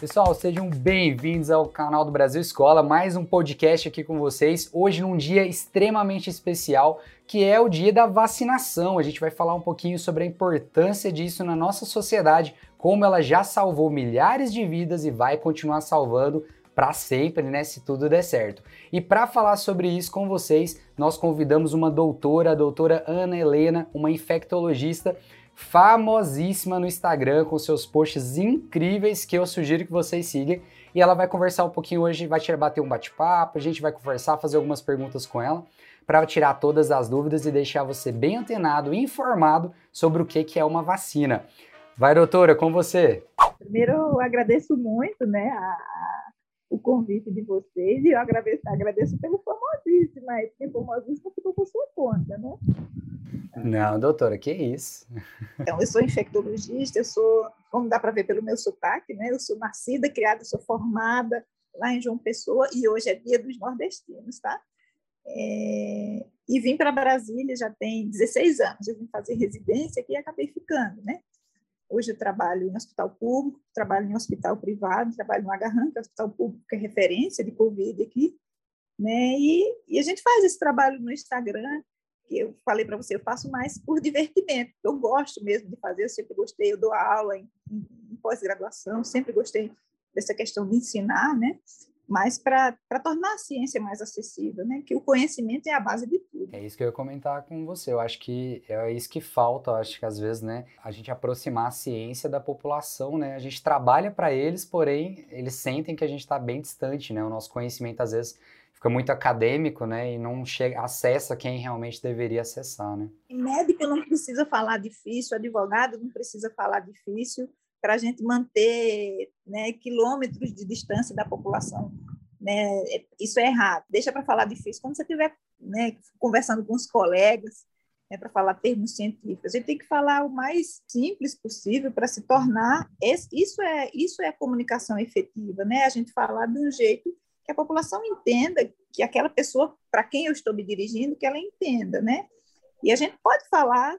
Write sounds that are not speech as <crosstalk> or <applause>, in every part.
Pessoal, sejam bem-vindos ao canal do Brasil Escola, mais um podcast aqui com vocês. Hoje num dia extremamente especial, que é o dia da vacinação. A gente vai falar um pouquinho sobre a importância disso na nossa sociedade, como ela já salvou milhares de vidas e vai continuar salvando para sempre, né, se tudo der certo. E para falar sobre isso com vocês, nós convidamos uma doutora, a doutora Ana Helena, uma infectologista famosíssima no Instagram com seus posts incríveis que eu sugiro que vocês sigam. E ela vai conversar um pouquinho hoje, vai te bater um bate-papo, a gente vai conversar, fazer algumas perguntas com ela para tirar todas as dúvidas e deixar você bem antenado informado sobre o que, que é uma vacina. Vai, doutora, com você. Primeiro, eu agradeço muito né, a, o convite de vocês e eu agradeço, agradeço pelo famosíssimo, mas porque famosíssimo ficou por sua conta, né? Não, doutora, que isso? Então, eu sou infectologista, eu sou, como dá para ver pelo meu sotaque, né? Eu sou nascida, criada, sou formada lá em João Pessoa e hoje é dia dos nordestinos, tá? É, e vim para Brasília já tem 16 anos. Eu vim fazer residência aqui e acabei ficando, né? Hoje eu trabalho em hospital público, trabalho em hospital privado, trabalho no Agarran, que é hospital público que é referência de Covid aqui, né? E, e a gente faz esse trabalho no Instagram, que eu falei para você, eu faço mais por divertimento, eu gosto mesmo de fazer, eu sempre gostei, eu dou aula em, em, pós-graduação, sempre gostei dessa questão de ensinar, né? mas para tornar a ciência mais acessível, né? Que o conhecimento é a base de tudo. É isso que eu ia comentar com você. Eu acho que é isso que falta, eu acho que às vezes, né, a gente aproximar a ciência da população, né? A gente trabalha para eles, porém, eles sentem que a gente está bem distante, né? O nosso conhecimento às vezes fica muito acadêmico, né? E não chega, acessa quem realmente deveria acessar, né? Médico não precisa falar difícil, advogado não precisa falar difícil, para a gente manter né, quilômetros de distância da população. Né? Isso é errado. Deixa para falar difícil quando você estiver né, conversando com os colegas, né, para falar termos científicos. A gente tem que falar o mais simples possível para se tornar. Esse, isso é isso é comunicação efetiva, né? A gente falar de um jeito que a população entenda, que aquela pessoa para quem eu estou me dirigindo, que ela entenda, né? E a gente pode falar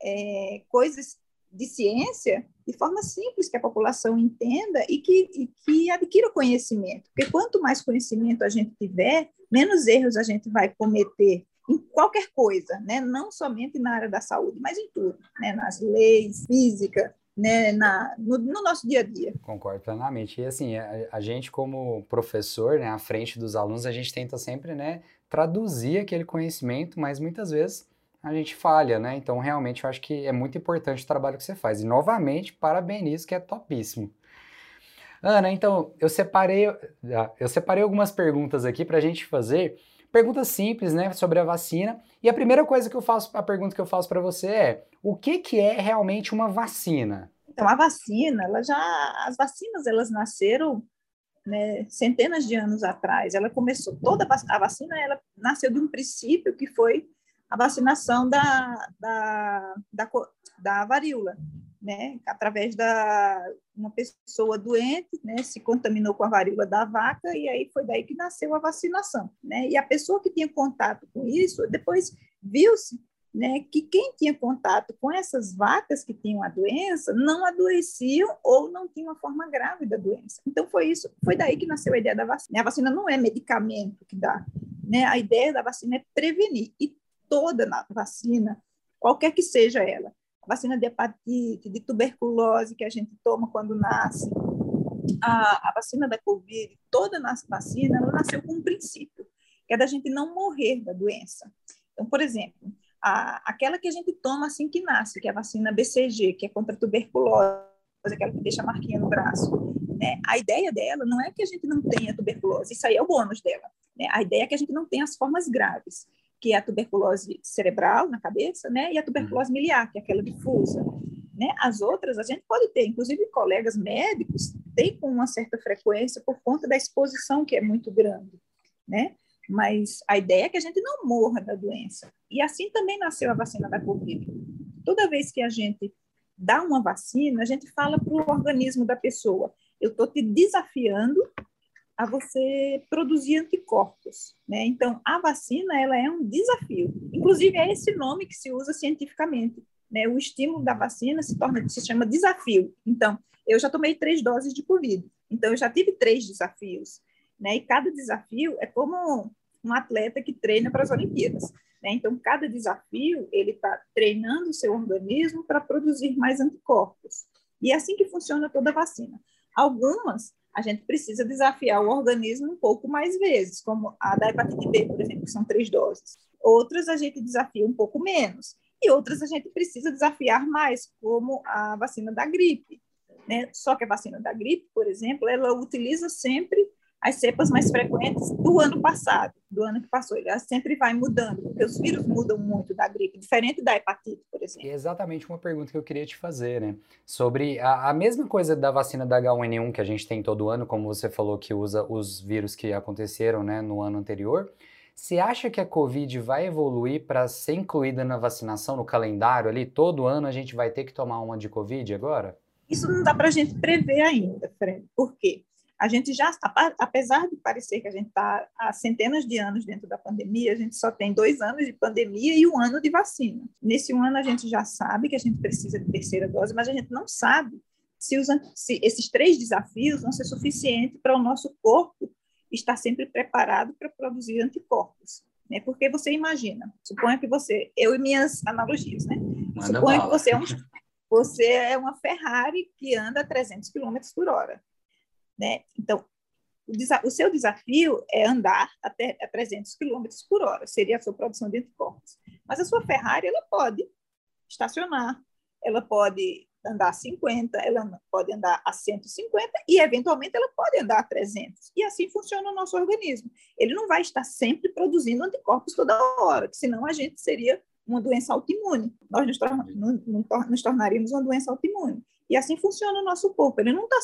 é, coisas de ciência de forma simples que a população entenda e que, e que adquira conhecimento. Porque quanto mais conhecimento a gente tiver, menos erros a gente vai cometer em qualquer coisa, né? não somente na área da saúde, mas em tudo, né? nas leis, física, né? na, no, no, nosso dia a dia. Concordo plenamente. E assim, a, a, gente como professor, né, à frente dos alunos, a gente tenta sempre né, traduzir aquele conhecimento, mas muitas vezes a gente falha, né? Então, realmente, eu acho que é muito importante o trabalho que você faz. E, novamente, parabenizo, que é topíssimo. Ana, então, eu separei, ah, eu separei algumas perguntas aqui para a gente fazer. Perguntas simples, né, sobre a vacina. E a primeira coisa que eu faço, a pergunta que eu faço para você é: o que, que é realmente uma vacina? Então, a vacina, ela já, as vacinas, elas nasceram né, centenas de anos atrás. Ela começou toda a vacina, ela nasceu de um princípio que foi a vacinação da, da, da, da varíola, né? Através da uma pessoa doente, né, se contaminou com a varíola da vaca e aí foi daí que nasceu a vacinação, né? E a pessoa que tinha contato com isso, depois viu-se, né, que quem tinha contato com essas vacas que tinham a doença não adoeciam ou não tinham uma forma grave da doença. Então foi isso, foi daí que nasceu a ideia da vacina. A vacina não é medicamento que dá, né? A ideia da vacina é prevenir e toda na vacina, qualquer que seja ela. A vacina de hepatite, de tuberculose que a gente toma quando nasce, a, a vacina da Covid, toda a vacina, ela nasceu com um princípio, que é da gente não morrer da doença. Então, por exemplo, a, aquela que a gente toma assim que nasce, que é a vacina BCG, que é contra a tuberculose, aquela que deixa a marquinha no braço. Né? A ideia dela não é que a gente não tenha tuberculose, isso aí é o bônus dela. Né? A ideia é que a gente não tenha as formas graves que é a tuberculose cerebral na cabeça, né? E a tuberculose uhum. miliar, que é aquela difusa. Né? As outras a gente pode ter, inclusive colegas médicos têm com uma certa frequência por conta da exposição que é muito grande, né? Mas a ideia é que a gente não morra da doença. E assim também nasceu a vacina da Covid. Toda vez que a gente dá uma vacina, a gente fala para o organismo da pessoa: eu estou te desafiando a você produzir anticorpos, né? Então, a vacina, ela é um desafio. Inclusive, é esse nome que se usa cientificamente, né? O estímulo da vacina se torna, se chama desafio. Então, eu já tomei três doses de Covid. Então, eu já tive três desafios, né? E cada desafio é como um atleta que treina para as Olimpíadas. Né? Então, cada desafio, ele está treinando o seu organismo para produzir mais anticorpos. E é assim que funciona toda vacina. Algumas, a gente precisa desafiar o organismo um pouco mais vezes, como a da hepatite B, por exemplo, que são três doses. Outras, a gente desafia um pouco menos. E outras, a gente precisa desafiar mais, como a vacina da gripe. Né? Só que a vacina da gripe, por exemplo, ela utiliza sempre as cepas mais frequentes do ano passado, do ano que passou. Ela sempre vai mudando, porque os vírus mudam muito da gripe, diferente da hepatite, por exemplo. É exatamente uma pergunta que eu queria te fazer, né? Sobre a, a, mesma coisa da vacina da H1N1 que a gente tem todo ano, como você falou que usa os vírus que aconteceram né, no ano anterior. Você acha que a Covid vai evoluir para ser incluída na vacinação, no calendário ali? Todo ano a gente vai ter que tomar uma de Covid agora? Isso não dá para a gente prever ainda, Fred. Por quê? A gente já, apesar de parecer que a gente está há centenas de anos dentro da pandemia, a gente só tem dois anos de pandemia e um ano de vacina. Nesse um ano a gente já sabe que a gente precisa de terceira dose, mas a gente não sabe se, os, se esses três desafios vão ser suficientes para o nosso corpo estar sempre preparado para produzir anticorpos. Né? Porque você imagina, suponha que você, eu e minhas analogias, né? Manda suponha bala. que você é, um, você é uma Ferrari que anda a 300 km por hora. Né? Então, o, o, seu desafio é andar até a 300 km por hora, seria a sua produção de anticorpos. Mas a sua Ferrari, ela pode estacionar, ela pode andar a 50, ela pode andar a 150 e, eventualmente, ela pode andar a 300. E assim funciona o nosso organismo. Ele não vai estar sempre produzindo anticorpos toda hora, que senão a gente seria uma doença autoimune. Nós nos, nos tornaríamos uma doença autoimune. E assim funciona o nosso corpo. Ele não está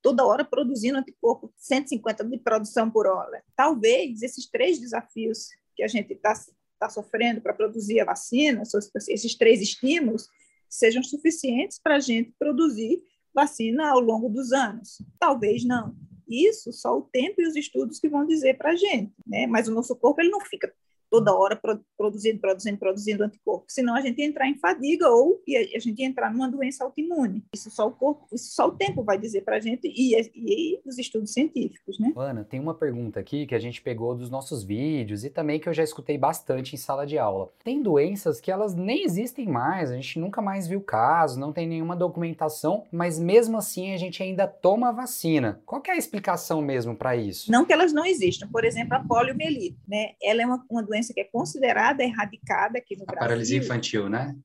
toda hora produzindo anticorpo 150 de produção por hora. Talvez esses três desafios que a gente está tá sofrendo para produzir a vacina, esses três estímulos, sejam suficientes para a gente produzir vacina ao longo dos anos. Talvez não. Isso só o tempo e os estudos que vão dizer para a gente, né? Mas o nosso corpo ele não fica toda hora produzindo, produzindo, produzindo anticorpos, senão a gente ia entrar em fadiga ou a gente ia entrar numa doença autoimune. Isso só o corpo, isso só o tempo vai dizer para a gente e, e, e, os estudos científicos, né? Ana, tem uma pergunta aqui que a gente pegou dos nossos vídeos e também que eu já escutei bastante em sala de aula. Tem doenças que elas nem existem mais, a gente nunca mais viu casos, não tem nenhuma documentação, mas mesmo assim a gente ainda toma vacina. Qual é a explicação mesmo para isso? Não que elas não existam. Por exemplo, a poliomielite, né? Ela é uma, uma doença doença que é considerada erradicada aqui no a Brasil. paralisia infantil, né?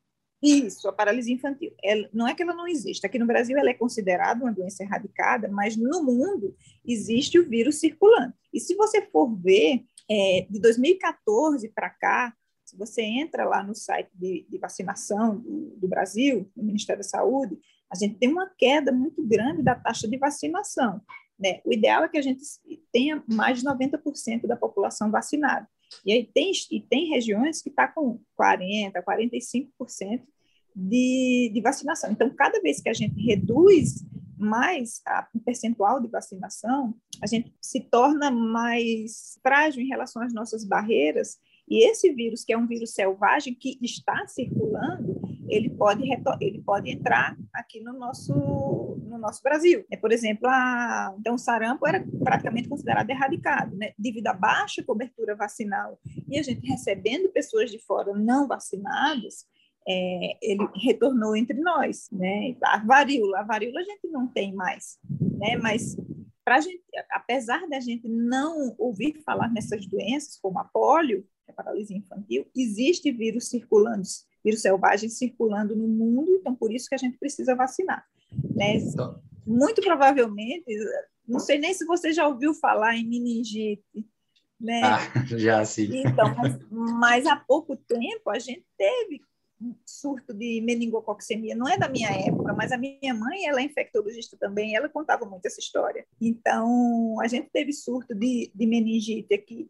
Isso, a paralisia infantil. Ela, não é que ela não existe. Aqui no Brasil ela é considerada uma doença erradicada, mas no mundo existe o vírus circulante. E se você for ver, é, de 2014 para cá, se você entra lá no site de, de vacinação do, do, Brasil, do Ministério da Saúde, a gente tem uma queda muito grande da taxa de vacinação. Né? O ideal é que a gente tenha mais de 90% da população vacinada. E aí tem, e tem regiões que está com 40%, 45% de, de vacinação. Então, cada vez que a gente reduz mais o percentual de vacinação, a gente se torna mais frágil em relação às nossas barreiras. E esse vírus, que é um vírus selvagem que está circulando, ele pode, ele pode entrar aqui no nosso, no nosso Brasil. É, por exemplo, a, então, o sarampo era praticamente considerado erradicado, né? devido à baixa cobertura vacinal. E a gente recebendo pessoas de fora não vacinadas, é, ele retornou entre nós, né? A varíola, a varíola a gente não tem mais, né? Mas para gente, apesar da gente não ouvir falar nessas doenças como a polio, a paralisia infantil, existe vírus circulando vírus selvagem circulando no mundo, então por isso que a gente precisa vacinar. Né? Então. Muito provavelmente, não sei nem se você já ouviu falar em meningite, né? Ah, já sim. Então, mas, mas há pouco tempo a gente teve um surto de meningococcemia. Não é da minha época, mas a minha mãe, ela é infectologista também, ela contava muito essa história. Então, a gente teve surto de, de meningite aqui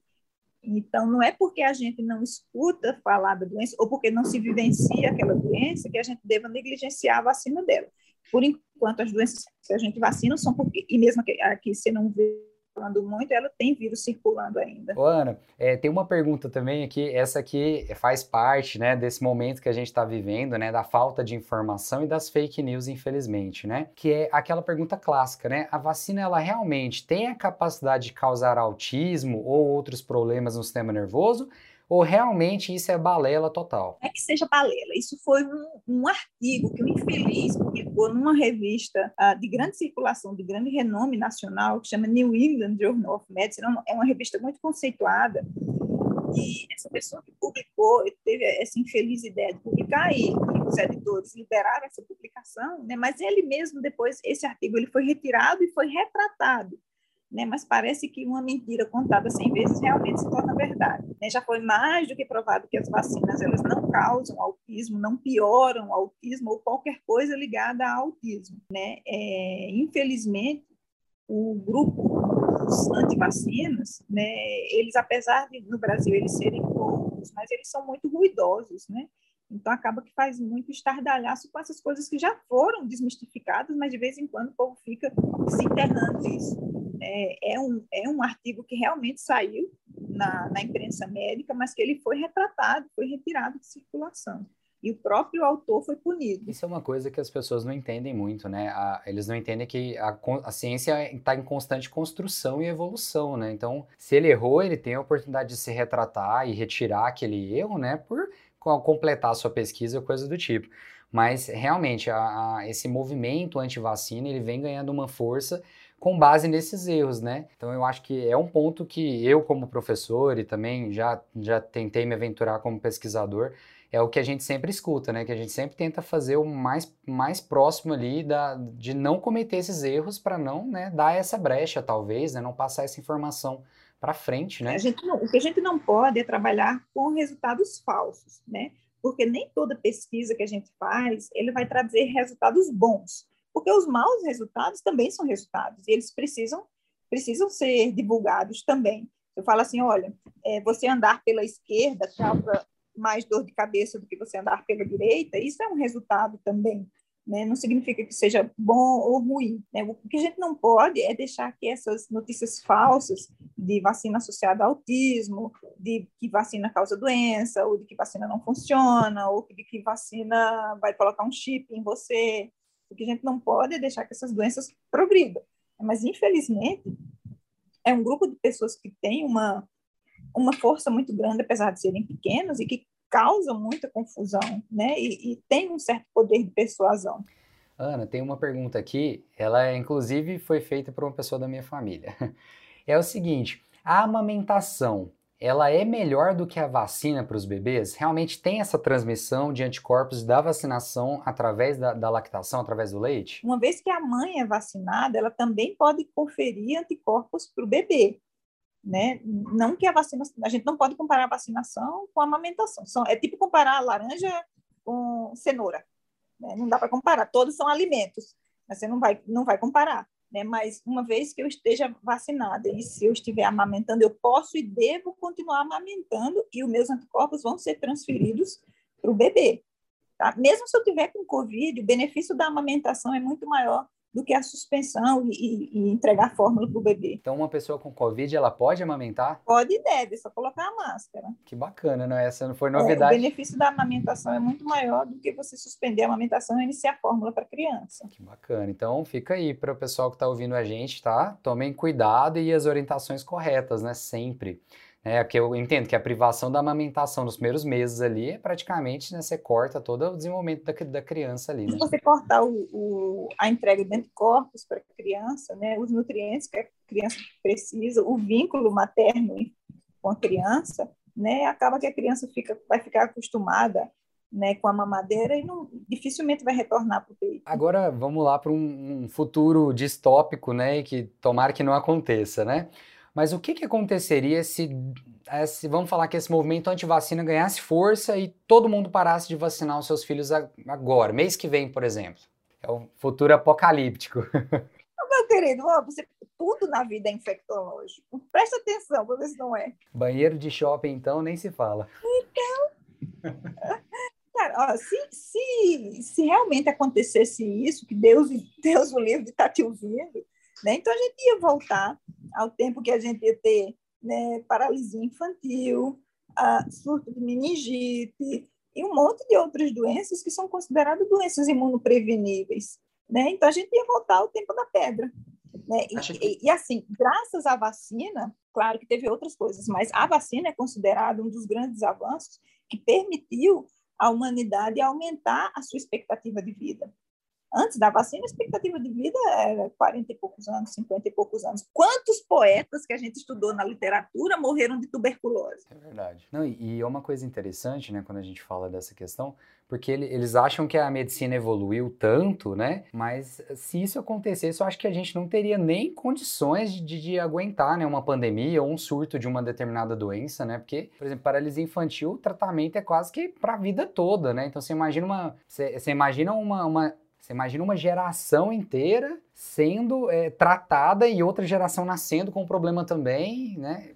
então, não é porque a gente não escuta falar da doença ou porque não se vivencia aquela doença que a gente deva negligenciar a vacina dela. Por enquanto, as doenças que a gente vacina são porque, e mesmo aqui você não vê falando muito, ela tem vírus circulando ainda. Ô, Ana, é, tem uma pergunta também aqui, essa aqui faz parte, né, desse momento que a gente está vivendo, né, da falta de informação e das fake news, infelizmente, né, que é aquela pergunta clássica, né, a vacina, ela realmente tem a capacidade de causar autismo ou outros problemas no sistema nervoso? Ou realmente isso é balela total? É que seja balela. Isso foi um, um artigo que o infeliz publicou numa revista uh, de grande circulação, de grande renome nacional, que chama New England Journal of Medicine. É uma revista muito conceituada. E essa pessoa que publicou teve essa infeliz ideia de publicar e os editores liberaram essa publicação, né? mas ele mesmo depois, esse artigo ele foi retirado e foi retratado né? mas parece que uma mentira contada 100 vezes realmente se torna verdade. Né? Já foi mais do que provado que as vacinas elas não causam autismo, não pioram o autismo ou qualquer coisa ligada a autismo. Né? É, infelizmente, o grupo dos antivacinas, né, eles, apesar de no Brasil eles serem poucos, mas eles são muito ruidosos, né? Então, acaba que faz muito estardalhaço com essas coisas que já foram desmistificadas, mas de vez em quando o povo fica se enterrando isso. É, é, um, é um artigo que realmente saiu na, na imprensa médica, mas que ele foi retratado, foi retirado de circulação e o próprio autor foi punido. Isso é uma coisa que as pessoas não entendem muito, né? A, eles não entendem que a, a ciência está em constante construção e evolução, né? Então, se ele errou, ele tem a oportunidade de se retratar e retirar aquele erro, né? Por completar a sua pesquisa ou coisa do tipo. Mas realmente a, esse movimento anti-vacina ele vem ganhando uma força com base nesses erros, né? Então eu acho que é um ponto que eu como professor e também já, já tentei me aventurar como pesquisador, é o que a gente sempre escuta, né? Que a gente sempre tenta fazer o mais, mais próximo ali da, de não cometer esses erros para não né, dar essa brecha, talvez, né? Não passar essa informação para frente, né? Não, o que a gente não pode é trabalhar com resultados falsos, né? Porque nem toda pesquisa que a gente faz, ele vai trazer resultados bons, porque os maus resultados também são resultados e eles precisam precisam ser divulgados também. Eu falo assim, olha, é, você andar pela esquerda causa mais dor de cabeça do que você andar pela direita, isso é um resultado também né? Não significa que seja bom ou ruim. Né? O que a gente não pode é deixar que essas notícias falsas de vacina associada ao autismo, de que vacina causa doença, ou de que vacina não funciona, ou de que vacina vai colocar um chip em você. O que a gente não pode deixar que essas doenças progridam. Mas, infelizmente, é um grupo de pessoas que tem uma, uma força muito grande, apesar de serem pequenos, e que causam muita confusão, né? E, e tem um certo poder de persuasão. Ana, tem uma pergunta aqui, ela inclusive foi feita por uma pessoa da minha família. <laughs> É o seguinte, a amamentação, ela é melhor do que a vacina para os bebês? Realmente tem essa transmissão de anticorpos da vacinação através da, da, lactação, através do leite? Uma vez que a mãe é vacinada, ela também pode conferir anticorpos para o bebê né? Não que a vacina, a gente não pode comparar a vacinação com a amamentação. São, é tipo comparar laranja com cenoura. Né? Não dá para comparar. Todos são alimentos, mas você não vai, não vai comparar. Né? Mas uma vez que eu esteja vacinada e se eu estiver amamentando, eu posso e devo continuar amamentando e os meus anticorpos vão ser transferidos para o bebê. Tá? Mesmo se eu tiver com Covid, o benefício da amamentação é muito maior do que a suspensão e, e entregar a fórmula para o bebê. Então, uma pessoa com Covid, ela pode amamentar? Pode e deve, só colocar a máscara. Que bacana, não? Essa não foi novidade. É, o benefício da amamentação é muito maior do que você suspender a amamentação e iniciar a fórmula para a criança. Que bacana. Então, fica aí para o pessoal que está ouvindo a gente, tá? Tomem cuidado e as orientações corretas, né? Sempre. É, que eu entendo que a privação da amamentação nos primeiros meses ali é praticamente, né, você corta todo o desenvolvimento da, da criança ali. Né? Se você cortar o, o, a entrega de anticorpos para a criança, né, os nutrientes que a criança precisa, o vínculo materno com a criança, né, acaba que a criança fica, vai ficar acostumada né, com a mamadeira e não, dificilmente vai retornar para o peito. Agora vamos lá para um, um futuro distópico, né, que tomara que não aconteça, né? Mas o que, que aconteceria se, eh, se, vamos falar que esse movimento anti-vacina ganhasse força e todo mundo parasse de vacinar os seus filhos agora, mês que vem, por exemplo? É o futuro apocalíptico. Meu querido, você, tudo na vida é infectológico. Presta atenção para ver se não é. Banheiro de shopping, então, nem se fala. Então. <laughs> Cara, ó, se, se, se realmente acontecesse isso, que Deus, Deus o livre de estar tá te ouvindo, Né? Então, a gente ia voltar ao tempo que a gente ia ter né, paralisia infantil, surto de meningite e um monte de outras doenças que são consideradas doenças imunopreveníveis. Né? Então, a gente ia voltar ao tempo da pedra. Né? E, e, e, assim, graças à vacina, claro que teve outras coisas, mas a vacina é considerada um dos grandes avanços que permitiu à humanidade aumentar a sua expectativa de vida. Antes da vacina, a expectativa de vida era 40 e poucos anos, 50 e poucos anos. Quantos poetas que a gente estudou na literatura morreram de tuberculose? É verdade. Não, e é uma coisa interessante, né, quando a gente fala dessa questão, porque eles acham que a medicina evoluiu tanto, né? Mas se isso acontecesse, eu acho que a gente não teria nem condições de, de aguentar, né, uma pandemia ou um surto de uma determinada doença, né? Porque, por exemplo, paralisia infantil, o tratamento é quase que para a vida toda, né? Então você imagina uma, você, você imagina uma, uma você imagina uma geração inteira sendo é, tratada e outra geração nascendo com problema também, né?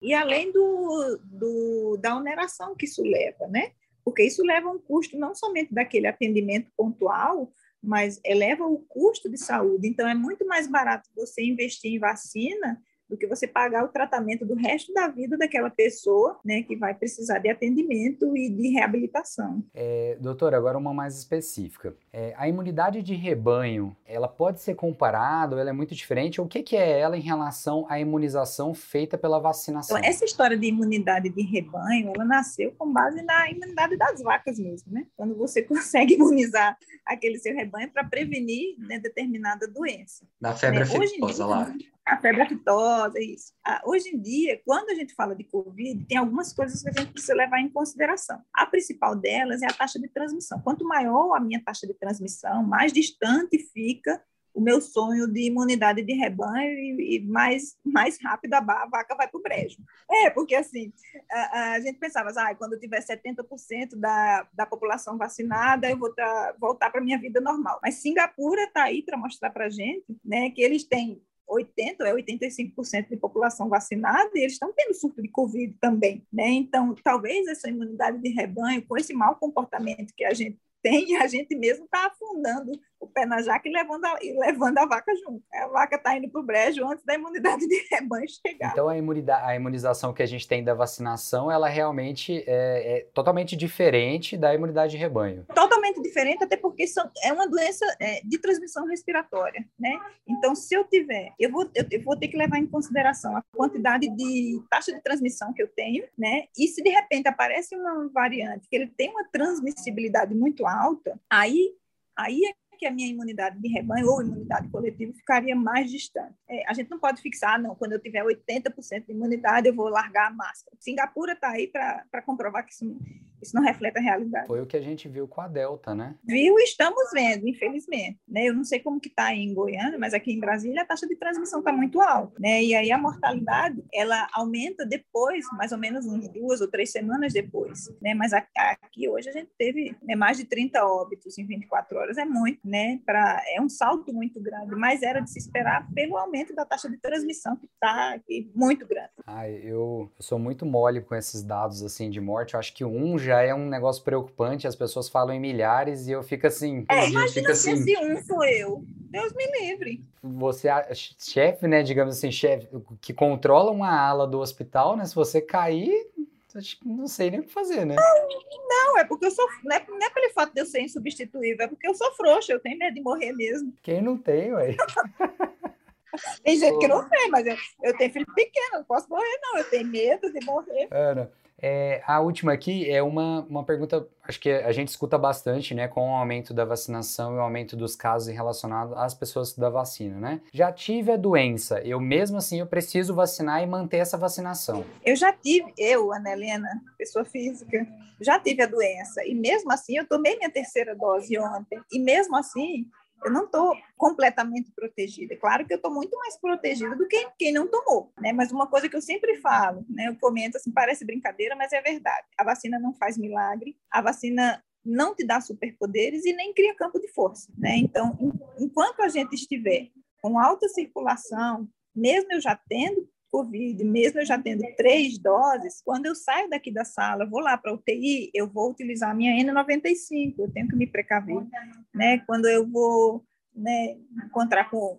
E além do, do, da oneração que isso leva, né? Porque isso leva um custo não somente daquele atendimento pontual, mas eleva o custo de saúde. Então, é muito mais barato você investir em vacina do que você pagar o tratamento do resto da vida daquela pessoa, né, que vai precisar de atendimento e de reabilitação. É, doutora, agora uma mais específica. É, a imunidade de rebanho, ela pode ser comparada, ela é muito diferente? O que, que é ela em relação à imunização feita pela vacinação? Então, essa história de imunidade de rebanho, ela nasceu com base na imunidade das vacas mesmo, né? Quando você <laughs> consegue imunizar aquele seu rebanho para prevenir né, determinada doença. Da febre né? aftosa lá a febre aftosa, isso. Ah, hoje em dia, quando a gente fala de Covid, tem algumas coisas que a gente precisa levar em consideração. A principal delas é a taxa de transmissão. Quanto maior a minha taxa de transmissão, mais distante fica o meu sonho de imunidade de rebanho e, e mais, mais rápido a, vaca vai para o brejo. É, porque assim, a, a gente pensava, ah, quando eu tiver 70% da, da população vacinada, eu vou tá, voltar para a minha vida normal. Mas Singapura está aí para mostrar para a gente né, que eles têm 80 é 85% de população vacinada e eles estão tendo surto de Covid também, né? Então, talvez essa imunidade de rebanho, com esse mau comportamento que a gente tem, <laughs> a gente mesmo está afundando o pé na jaca e levando a, e levando a vaca junto. A vaca está indo para o brejo antes da imunidade de rebanho chegar. Então, a, imunidade, a imunização que a gente tem da vacinação, ela realmente é, é, totalmente diferente da imunidade de rebanho. Totalmente diferente, até porque são, é uma doença é, de transmissão respiratória, né? Então, se eu tiver, eu vou, eu, eu vou ter que levar em consideração a quantidade de taxa de transmissão que eu tenho, né? E se de repente aparece uma variante que ele tem uma transmissibilidade muito alta, aí aí é que a minha imunidade de rebanho ou imunidade coletiva ficaria mais distante. É, a gente não pode fixar, não, quando eu tiver 80% de imunidade, eu vou largar a máscara. Singapura está aí para comprovar que isso, isso não reflete a realidade. Foi o que a gente viu com a Delta, né? Viu e estamos vendo, infelizmente. Né? Eu não sei como que está em Goiânia, mas aqui em Brasília a taxa de transmissão está muito alta. Né? E aí a mortalidade, ela aumenta depois, mais ou menos uns duas ou três semanas depois. Né? Mas aqui hoje a gente teve né, mais de 30 óbitos em 24 horas, é muito né? Pra, é um salto muito grande, mas era de se esperar pelo aumento da taxa de transmissão que está muito grande. Ah, eu, eu, sou muito mole com esses dados assim de morte. Eu acho que um já é um negócio preocupante. As pessoas falam em milhares e eu fico assim. É, imagina se assim, esse um sou eu. Deus me livre. Você, chefe, né? Digamos assim, chefe que controla uma ala do hospital, né? Se você cair, não sei nem o que fazer, né? Não, é porque eu sou. Não é, não é pelo fato de eu ser insubstituível, é porque eu sou frouxa, eu tenho medo de morrer mesmo. Quem não tem, ué? tem gente que não tem, mas eu, eu tenho filho pequeno, não posso morrer, não. Eu tenho medo de morrer. Ana, é, a última aqui é uma, uma pergunta, acho que a gente escuta bastante, né, com o aumento da vacinação e o aumento dos casos relacionados às pessoas da vacina, né? Já tive a doença, eu mesmo assim eu preciso vacinar e manter essa vacinação. Eu já tive, eu, Ana Helena, pessoa física, já tive a doença e mesmo assim eu tomei minha terceira dose ontem e mesmo assim eu não estou completamente protegida. Claro que eu estou muito mais protegida do que quem não tomou, né? Mas uma coisa que eu sempre falo, né? Eu comento assim, parece brincadeira, mas é verdade. A vacina não faz milagre. A vacina não te dá superpoderes e nem cria campo de força, né? Então, enquanto a gente estiver com alta circulação, mesmo eu já tendo Covid, mesmo eu já tendo três doses, quando eu saio daqui da sala, vou lá para a UTI, eu vou utilizar a minha N95, eu tenho que me precaver, né? Quando eu vou né, encontrar com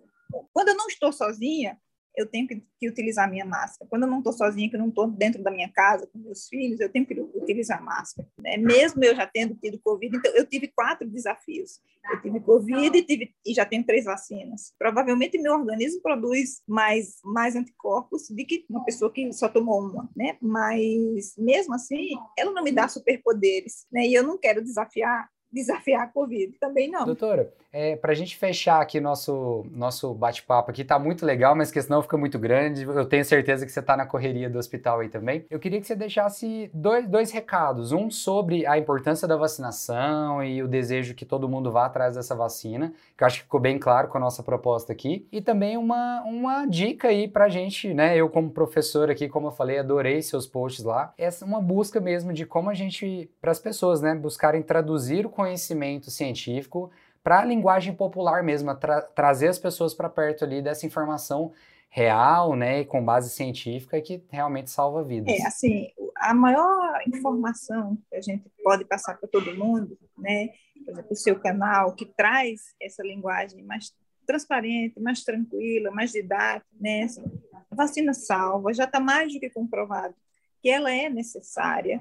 quando eu não estou sozinha, eu tenho que, que utilizar minha máscara. Quando eu não estou sozinha, que eu não estou dentro da minha casa com meus filhos, eu tenho que utilizar máscara. Né? Mesmo eu já tendo tido Covid, então eu tive quatro desafios. Eu tive Covid e, tive, e já tenho três vacinas. Provavelmente meu organismo produz mais, mais anticorpos do que uma pessoa que só tomou uma, né? Mas mesmo assim, ela não me dá superpoderes, né? E eu não quero desafiar desafiar a Covid, também não. Doutora, é, para a gente fechar aqui nosso, nosso bate-papo aqui, tá muito legal, mas que senão fica muito grande. Eu tenho certeza que você está na correria do hospital aí também. Eu queria que você deixasse dois, dois recados. Um sobre a importância da vacinação e o desejo que todo mundo vá atrás dessa vacina, que eu acho que ficou bem claro com a nossa proposta aqui. E também uma, uma dica aí para a gente, né? Eu, como professor aqui, como eu falei, adorei seus posts lá. Essa é uma busca mesmo de como a gente, para as pessoas, né, buscarem traduzir o conhecimento científico para a linguagem popular mesmo, tra trazer as pessoas para perto ali dessa informação real, né, e com base científica que realmente salva vidas. É, assim, a maior informação que a gente pode passar para todo mundo, né, por exemplo, o seu canal que traz essa linguagem mais transparente, mais tranquila, mais didática, né, assim, a vacina salva, já está mais do que comprovado que ela é necessária,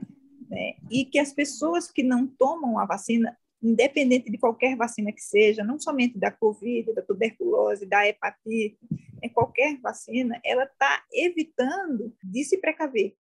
né, e que as pessoas que não tomam a vacina independente de qualquer vacina que seja, não somente da Covid, da tuberculose, da hepatite, em qualquer vacina, ela está evitando de se precaver.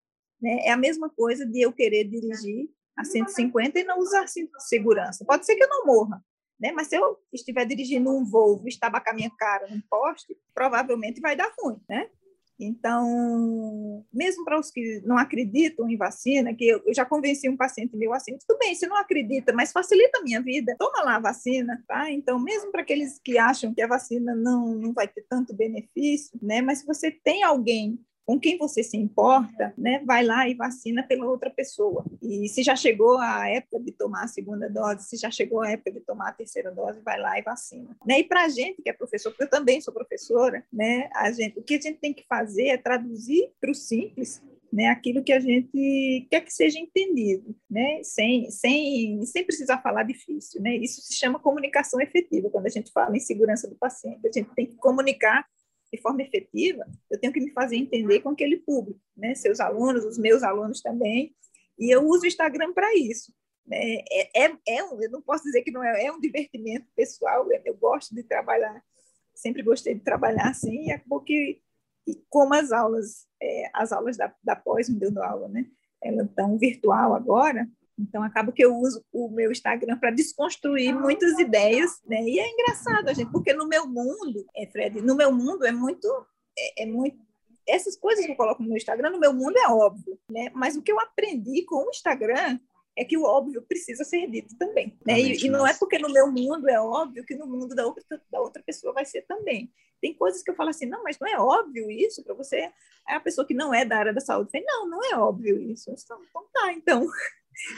Né? É a mesma coisa de eu querer dirigir a 150 e não usar cinto de segurança. Pode ser que eu não morra, né? mas se eu estiver dirigindo um Volvo e estabacar minha cara num poste, provavelmente vai dar ruim. Né? Então, mesmo para os que não acreditam em vacina, que eu, já convenci um paciente meu assim, tudo bem, você não acredita, mas facilita a minha vida, toma lá a vacina, tá? Então, mesmo para aqueles que acham que a vacina não, não vai ter tanto benefício, né? Mas se você tem alguém com quem você se importa, né, vai lá e vacina pela outra pessoa. E se já chegou a época de tomar a segunda dose, se já chegou a época de tomar a terceira dose, vai lá e vacina. Né? E para a gente que é professor, porque eu também sou professora, né, a gente, o que a gente tem que fazer é traduzir para o simples né, aquilo que a gente quer que seja entendido, né, sem, sem, sem precisar falar difícil. Né? Isso se chama comunicação efetiva, quando a gente fala em segurança do paciente. A gente tem que comunicar de forma efetiva, eu tenho que me fazer entender com aquele público, né? Seus alunos, os meus alunos também. E eu uso o Instagram para isso. Né? É, é, é um, eu não posso dizer que não é, é um divertimento pessoal, eu gosto de trabalhar, sempre gostei de trabalhar assim, e acabou que, como as aulas, é, as aulas da, da pós me dando aula, né? Elas estão virtual agora, então, acaba que eu uso o meu Instagram para desconstruir muitas ideias, né? E é engraçado, gente, porque no meu mundo, é, Fred, no meu mundo é muito, é, é, muito. Essas coisas que eu coloco no meu Instagram, no meu mundo é óbvio, né? Mas o que eu aprendi com o Instagram é que o óbvio precisa ser dito também, né? E, e, não é porque no meu mundo é óbvio que no mundo da outra, da outra pessoa vai ser também. Tem coisas que eu falo assim, não, mas não é óbvio isso para você? É a pessoa que não é da área da saúde. Fala, não, não é óbvio isso. Então, então tá, então.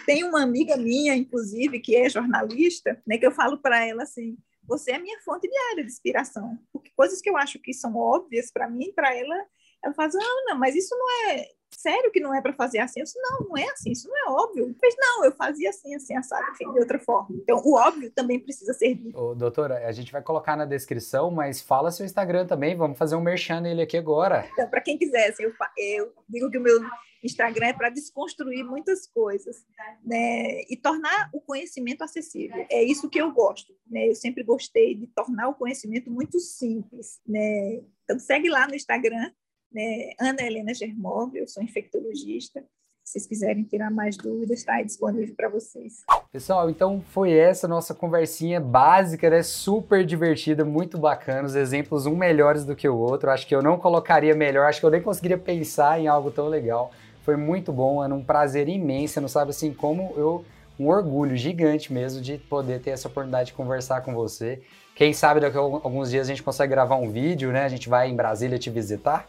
Tem uma amiga minha, inclusive, que é jornalista, né, que eu falo para ela assim: você é minha fonte diária de inspiração, porque coisas que eu acho que são óbvias para mim, para ela, ela faz, ah, não, mas isso não é sério que não é para fazer assim? Eu disse, não, não é assim, isso não é óbvio. Mas não, eu fazia assim, assim, assado, enfim, de outra forma. Então, o óbvio também precisa ser dito. Ô, doutora, a gente vai colocar na descrição, mas fala seu Instagram também, vamos fazer um merchan nele aqui agora. Então, para quem quiser, assim, eu, eu digo que o meu Instagram é para desconstruir muitas coisas, né? E tornar o conhecimento acessível. É isso que eu gosto, né? Eu sempre gostei de tornar o conhecimento muito simples, né? Então, segue lá no Instagram, né? Ana Helena Germov, eu sou infectologista. Se vocês quiserem tirar mais dúvidas, está disponível para vocês. Pessoal, então foi essa nossa conversinha básica, né? Super divertida, muito bacana. Os exemplos um melhores do que o outro. Acho que eu não colocaria melhor, acho que eu nem conseguiria pensar em algo tão legal. Foi muito bom, é um prazer imenso. Não sabe assim como eu um orgulho gigante mesmo de poder ter essa oportunidade de conversar com você. Quem sabe daqui a alguns dias a gente consegue gravar um vídeo, né? A gente vai em Brasília te visitar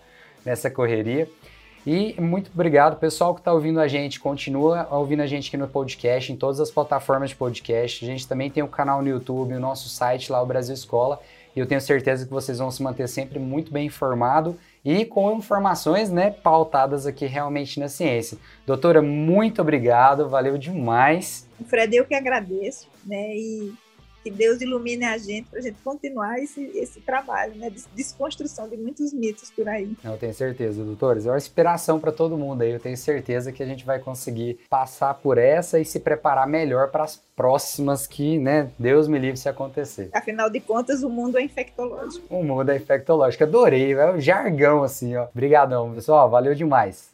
nessa correria. E muito obrigado, pessoal que está ouvindo a gente. Continua ouvindo a gente aqui no podcast, em todas as plataformas de podcast. A gente também tem o canal no YouTube, o nosso site lá, o Brasil Escola. E eu tenho certeza que vocês vão se manter sempre muito bem informado e com informações né, pautadas aqui realmente na ciência. Doutora, muito obrigado, valeu demais. Fred, eu que agradeço, né? E que Deus ilumine a gente para a gente continuar esse, esse trabalho, né? De desconstrução de muitos mitos por aí. Eu tenho certeza, doutores. É uma inspiração para todo mundo aí. Eu tenho certeza que a gente vai conseguir passar por essa e se preparar melhor para as próximas que, né, Deus me livre se acontecer. Afinal de contas, o mundo é infectológico. O mundo é infectológico. Adorei, é o jargão assim, ó. Obrigadão, pessoal. Valeu demais.